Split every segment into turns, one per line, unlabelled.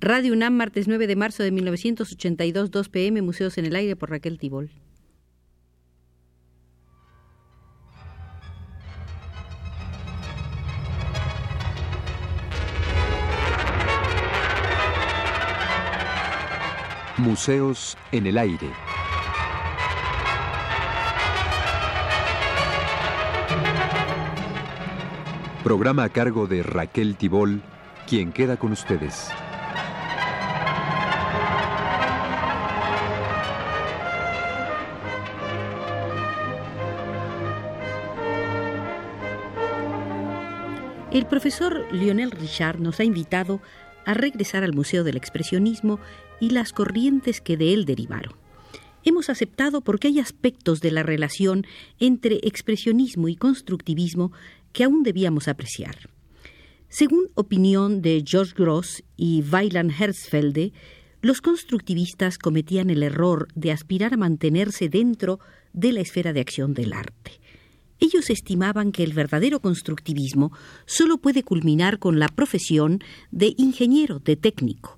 Radio UNAM, martes 9 de marzo de 1982, 2 pm, Museos en el Aire por Raquel Tibol.
Museos en el Aire. Programa a cargo de Raquel Tibol, quien queda con ustedes.
El profesor Lionel Richard nos ha invitado a regresar al Museo del Expresionismo y las corrientes que de él derivaron. Hemos aceptado porque hay aspectos de la relación entre expresionismo y constructivismo que aún debíamos apreciar. Según opinión de George Gross y Weiland Herzfelde, los constructivistas cometían el error de aspirar a mantenerse dentro de la esfera de acción del arte. Ellos estimaban que el verdadero constructivismo solo puede culminar con la profesión de ingeniero, de técnico.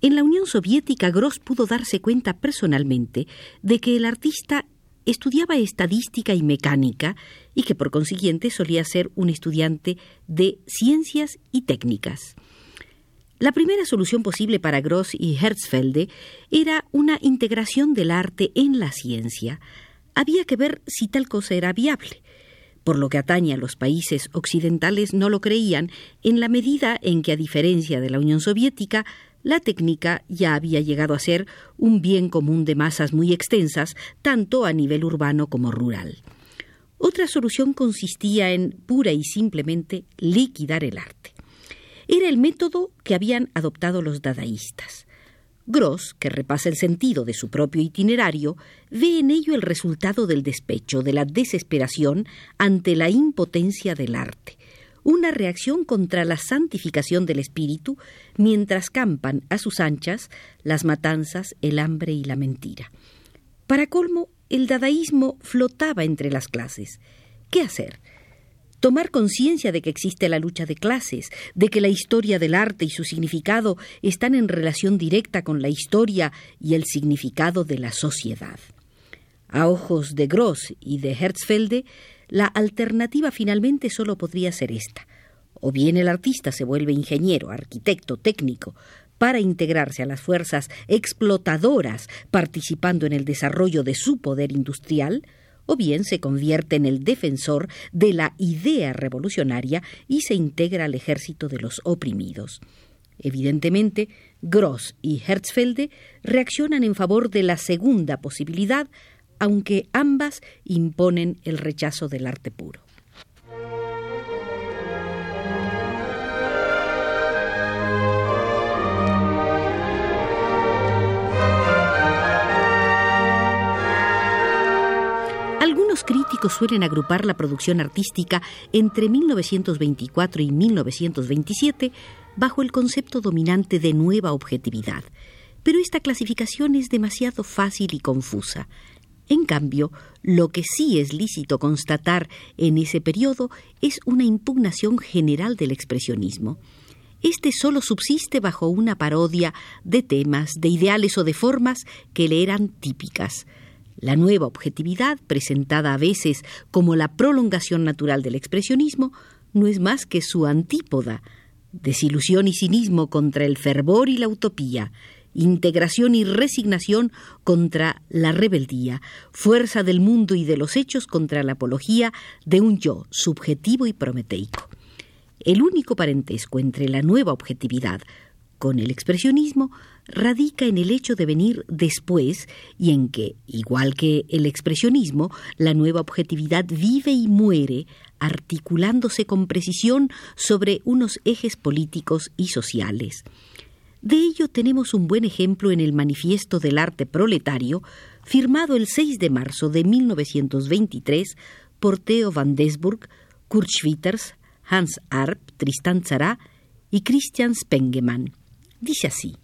En la Unión Soviética, Gross pudo darse cuenta personalmente de que el artista estudiaba estadística y mecánica y que por consiguiente solía ser un estudiante de ciencias y técnicas. La primera solución posible para Gross y Herzfelde era una integración del arte en la ciencia. Había que ver si tal cosa era viable. Por lo que atañe a los países occidentales no lo creían en la medida en que, a diferencia de la Unión Soviética, la técnica ya había llegado a ser un bien común de masas muy extensas, tanto a nivel urbano como rural. Otra solución consistía en pura y simplemente liquidar el arte. Era el método que habían adoptado los dadaístas. Gross, que repasa el sentido de su propio itinerario, ve en ello el resultado del despecho, de la desesperación ante la impotencia del arte, una reacción contra la santificación del espíritu, mientras campan a sus anchas las matanzas, el hambre y la mentira. Para colmo, el dadaísmo flotaba entre las clases. ¿Qué hacer? Tomar conciencia de que existe la lucha de clases, de que la historia del arte y su significado están en relación directa con la historia y el significado de la sociedad. A ojos de Gross y de Herzfelde, la alternativa finalmente solo podría ser esta. O bien el artista se vuelve ingeniero, arquitecto, técnico, para integrarse a las fuerzas explotadoras participando en el desarrollo de su poder industrial, o bien se convierte en el defensor de la idea revolucionaria y se integra al ejército de los oprimidos. Evidentemente, Gross y Herzfelde reaccionan en favor de la segunda posibilidad, aunque ambas imponen el rechazo del arte puro. Algunos críticos suelen agrupar la producción artística entre 1924 y 1927 bajo el concepto dominante de nueva objetividad, pero esta clasificación es demasiado fácil y confusa. En cambio, lo que sí es lícito constatar en ese periodo es una impugnación general del expresionismo. Este solo subsiste bajo una parodia de temas, de ideales o de formas que le eran típicas. La nueva objetividad, presentada a veces como la prolongación natural del expresionismo, no es más que su antípoda, desilusión y cinismo contra el fervor y la utopía, integración y resignación contra la rebeldía, fuerza del mundo y de los hechos contra la apología de un yo subjetivo y prometeico. El único parentesco entre la nueva objetividad con el expresionismo radica en el hecho de venir después y en que, igual que el expresionismo, la nueva objetividad vive y muere articulándose con precisión sobre unos ejes políticos y sociales. De ello tenemos un buen ejemplo en el Manifiesto del Arte Proletario, firmado el 6 de marzo de 1923 por Theo van Desburg, Kurt Schwitters, Hans Arp, Tristan Tzara y Christian Spengemann. Dice así: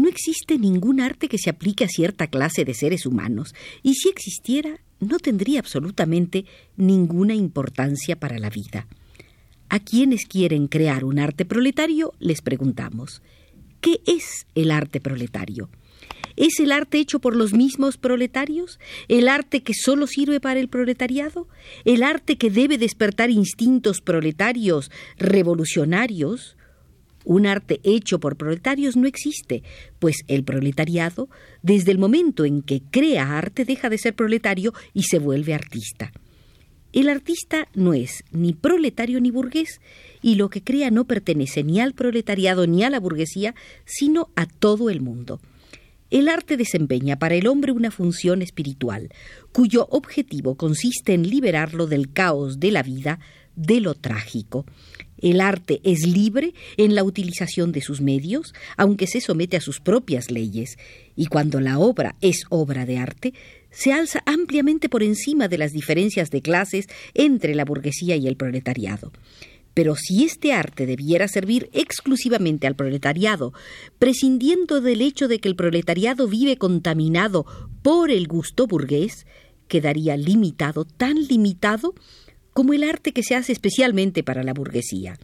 No existe ningún arte que se aplique a cierta clase de seres humanos, y si existiera, no tendría absolutamente ninguna importancia para la vida. A quienes quieren crear un arte proletario les preguntamos ¿Qué es el arte proletario? ¿Es el arte hecho por los mismos proletarios? ¿El arte que solo sirve para el proletariado? ¿El arte que debe despertar instintos proletarios revolucionarios? Un arte hecho por proletarios no existe, pues el proletariado, desde el momento en que crea arte, deja de ser proletario y se vuelve artista. El artista no es ni proletario ni burgués, y lo que crea no pertenece ni al proletariado ni a la burguesía, sino a todo el mundo. El arte desempeña para el hombre una función espiritual, cuyo objetivo consiste en liberarlo del caos de la vida, de lo trágico. El arte es libre en la utilización de sus medios, aunque se somete a sus propias leyes, y cuando la obra es obra de arte, se alza ampliamente por encima de las diferencias de clases entre la burguesía y el proletariado. Pero si este arte debiera servir exclusivamente al proletariado, prescindiendo del hecho de que el proletariado vive contaminado por el gusto burgués, quedaría limitado, tan limitado como el arte que se hace especialmente para la burguesía.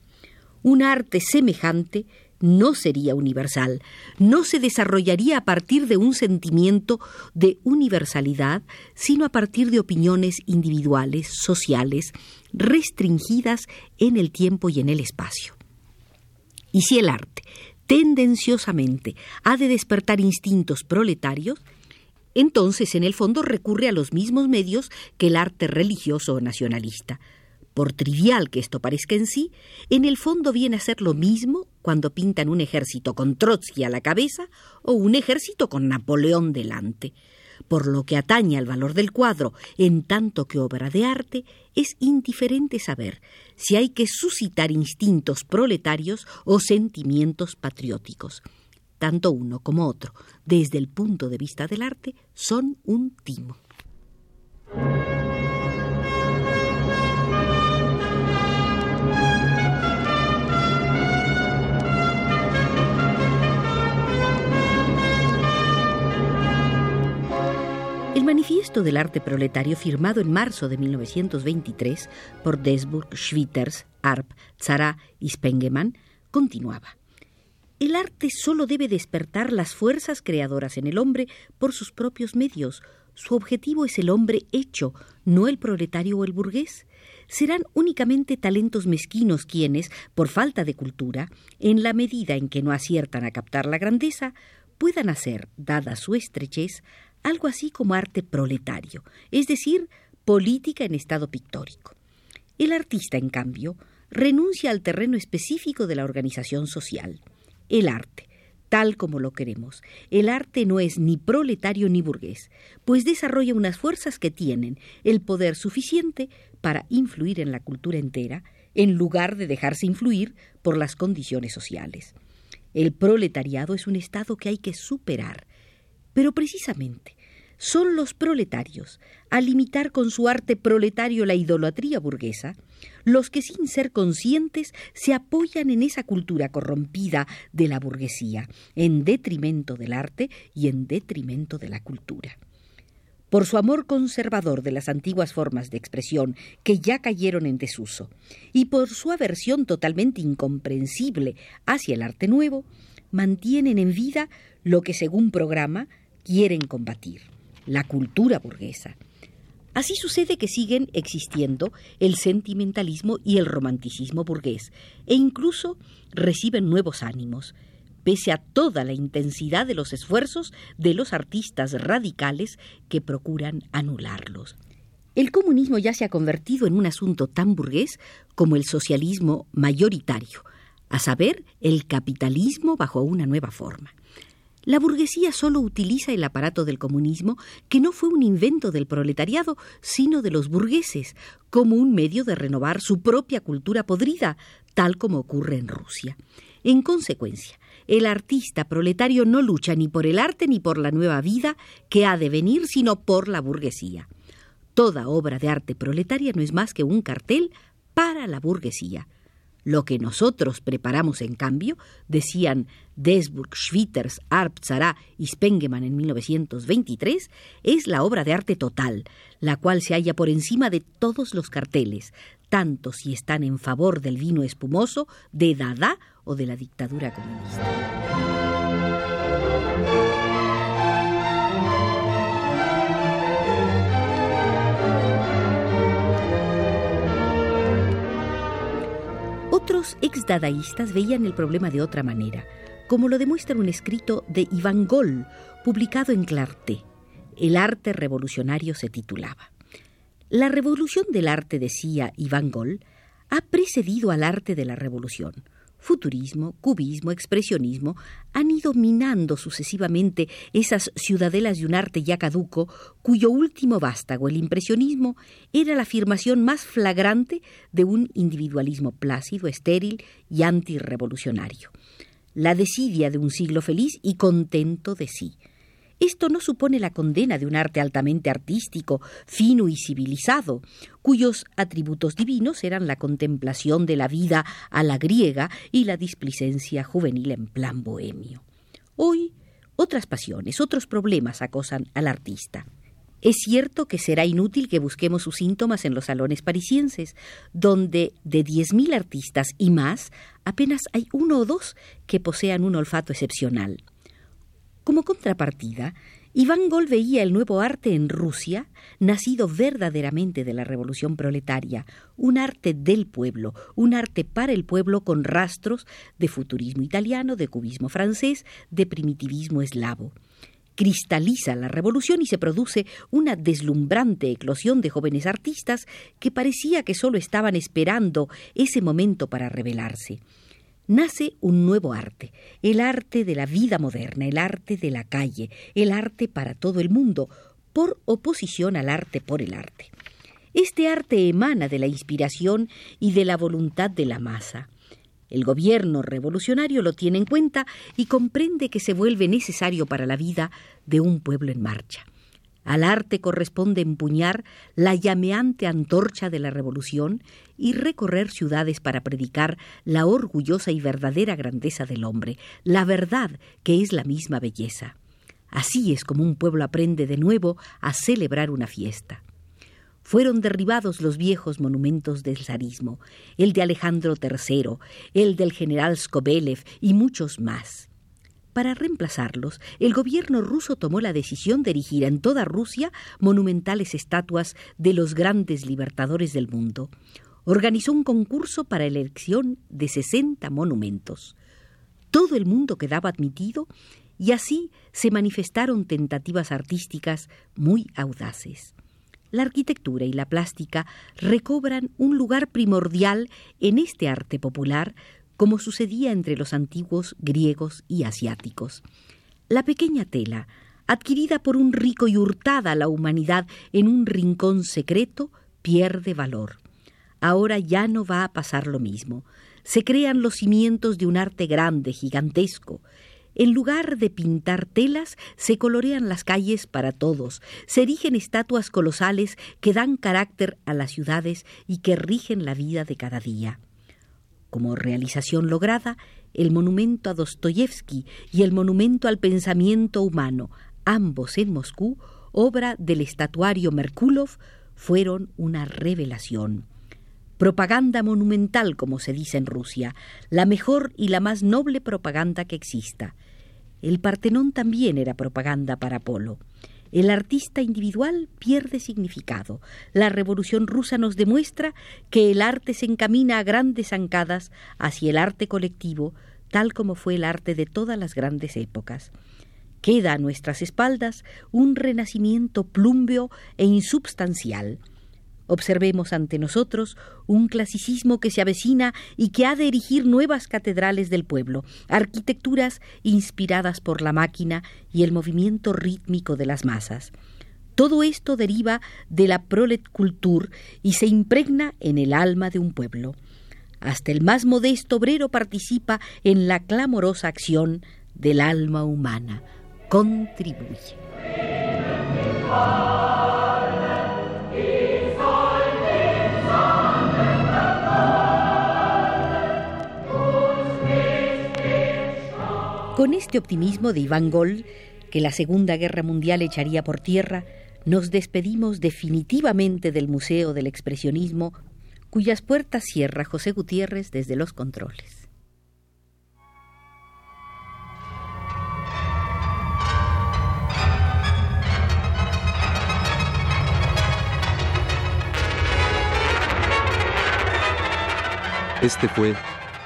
Un arte semejante no sería universal, no se desarrollaría a partir de un sentimiento de universalidad, sino a partir de opiniones individuales, sociales, restringidas en el tiempo y en el espacio. Y si el arte tendenciosamente ha de despertar instintos proletarios, entonces en el fondo recurre a los mismos medios que el arte religioso o nacionalista. Por trivial que esto parezca en sí, en el fondo viene a ser lo mismo cuando pintan un ejército con Trotsky a la cabeza o un ejército con Napoleón delante. Por lo que atañe al valor del cuadro, en tanto que obra de arte, es indiferente saber si hay que suscitar instintos proletarios o sentimientos patrióticos tanto uno como otro, desde el punto de vista del arte, son un timo. El manifiesto del arte proletario firmado en marzo de 1923 por Desburg, Schwitters, Arp, Zara y Spengemann continuaba. El arte solo debe despertar las fuerzas creadoras en el hombre por sus propios medios. Su objetivo es el hombre hecho, no el proletario o el burgués. Serán únicamente talentos mezquinos quienes, por falta de cultura, en la medida en que no aciertan a captar la grandeza, puedan hacer, dada su estrechez, algo así como arte proletario, es decir, política en estado pictórico. El artista, en cambio, renuncia al terreno específico de la organización social el arte, tal como lo queremos. El arte no es ni proletario ni burgués, pues desarrolla unas fuerzas que tienen el poder suficiente para influir en la cultura entera, en lugar de dejarse influir por las condiciones sociales. El proletariado es un estado que hay que superar, pero precisamente son los proletarios, al limitar con su arte proletario la idolatría burguesa, los que sin ser conscientes se apoyan en esa cultura corrompida de la burguesía, en detrimento del arte y en detrimento de la cultura. Por su amor conservador de las antiguas formas de expresión que ya cayeron en desuso, y por su aversión totalmente incomprensible hacia el arte nuevo, mantienen en vida lo que según programa quieren combatir la cultura burguesa. Así sucede que siguen existiendo el sentimentalismo y el romanticismo burgués, e incluso reciben nuevos ánimos, pese a toda la intensidad de los esfuerzos de los artistas radicales que procuran anularlos. El comunismo ya se ha convertido en un asunto tan burgués como el socialismo mayoritario, a saber, el capitalismo bajo una nueva forma. La burguesía solo utiliza el aparato del comunismo, que no fue un invento del proletariado, sino de los burgueses, como un medio de renovar su propia cultura podrida, tal como ocurre en Rusia. En consecuencia, el artista proletario no lucha ni por el arte ni por la nueva vida que ha de venir, sino por la burguesía. Toda obra de arte proletaria no es más que un cartel para la burguesía. Lo que nosotros preparamos, en cambio, decían Desburg, Schwitters, Arp, Zara y Spengemann en 1923, es la obra de arte total, la cual se halla por encima de todos los carteles, tanto si están en favor del vino espumoso, de Dada o de la dictadura comunista. Otros ex-dadaístas veían el problema de otra manera, como lo demuestra un escrito de Iván Gol, publicado en Clarté. El arte revolucionario se titulaba. La revolución del arte, decía Iván Gol, ha precedido al arte de la revolución. Futurismo, cubismo, expresionismo han ido minando sucesivamente esas ciudadelas de un arte ya caduco, cuyo último vástago, el impresionismo, era la afirmación más flagrante de un individualismo plácido, estéril y antirrevolucionario. La desidia de un siglo feliz y contento de sí. Esto no supone la condena de un arte altamente artístico, fino y civilizado, cuyos atributos divinos eran la contemplación de la vida a la griega y la displicencia juvenil en plan bohemio. Hoy, otras pasiones, otros problemas acosan al artista. Es cierto que será inútil que busquemos sus síntomas en los salones parisienses, donde de diez mil artistas y más, apenas hay uno o dos que posean un olfato excepcional. Como contrapartida, Iván Gol veía el nuevo arte en Rusia, nacido verdaderamente de la revolución proletaria, un arte del pueblo, un arte para el pueblo con rastros de futurismo italiano, de cubismo francés, de primitivismo eslavo. Cristaliza la revolución y se produce una deslumbrante eclosión de jóvenes artistas que parecía que solo estaban esperando ese momento para revelarse nace un nuevo arte, el arte de la vida moderna, el arte de la calle, el arte para todo el mundo, por oposición al arte por el arte. Este arte emana de la inspiración y de la voluntad de la masa. El gobierno revolucionario lo tiene en cuenta y comprende que se vuelve necesario para la vida de un pueblo en marcha. Al arte corresponde empuñar la llameante antorcha de la revolución y recorrer ciudades para predicar la orgullosa y verdadera grandeza del hombre, la verdad que es la misma belleza. Así es como un pueblo aprende de nuevo a celebrar una fiesta. Fueron derribados los viejos monumentos del zarismo, el de Alejandro III, el del general Skobelev y muchos más. Para reemplazarlos, el gobierno ruso tomó la decisión de erigir en toda Rusia monumentales estatuas de los grandes libertadores del mundo. Organizó un concurso para elección de 60 monumentos. Todo el mundo quedaba admitido y así se manifestaron tentativas artísticas muy audaces. La arquitectura y la plástica recobran un lugar primordial en este arte popular como sucedía entre los antiguos griegos y asiáticos. La pequeña tela, adquirida por un rico y hurtada a la humanidad en un rincón secreto, pierde valor. Ahora ya no va a pasar lo mismo. Se crean los cimientos de un arte grande, gigantesco. En lugar de pintar telas, se colorean las calles para todos, se erigen estatuas colosales que dan carácter a las ciudades y que rigen la vida de cada día como realización lograda el monumento a Dostoyevsky y el monumento al pensamiento humano, ambos en Moscú, obra del estatuario Merkulov, fueron una revelación. Propaganda monumental, como se dice en Rusia, la mejor y la más noble propaganda que exista. El Partenón también era propaganda para Apolo. El artista individual pierde significado. La revolución rusa nos demuestra que el arte se encamina a grandes zancadas hacia el arte colectivo, tal como fue el arte de todas las grandes épocas. Queda a nuestras espaldas un renacimiento plúmbeo e insubstancial. Observemos ante nosotros un clasicismo que se avecina y que ha de erigir nuevas catedrales del pueblo, arquitecturas inspiradas por la máquina y el movimiento rítmico de las masas. Todo esto deriva de la prolet culture y se impregna en el alma de un pueblo. Hasta el más modesto obrero participa en la clamorosa acción del alma humana. Contribuye. Con este optimismo de Iván Gol, que la Segunda Guerra Mundial echaría por tierra, nos despedimos definitivamente del Museo del Expresionismo, cuyas puertas cierra José Gutiérrez desde los controles.
Este fue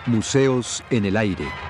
Museos en el Aire.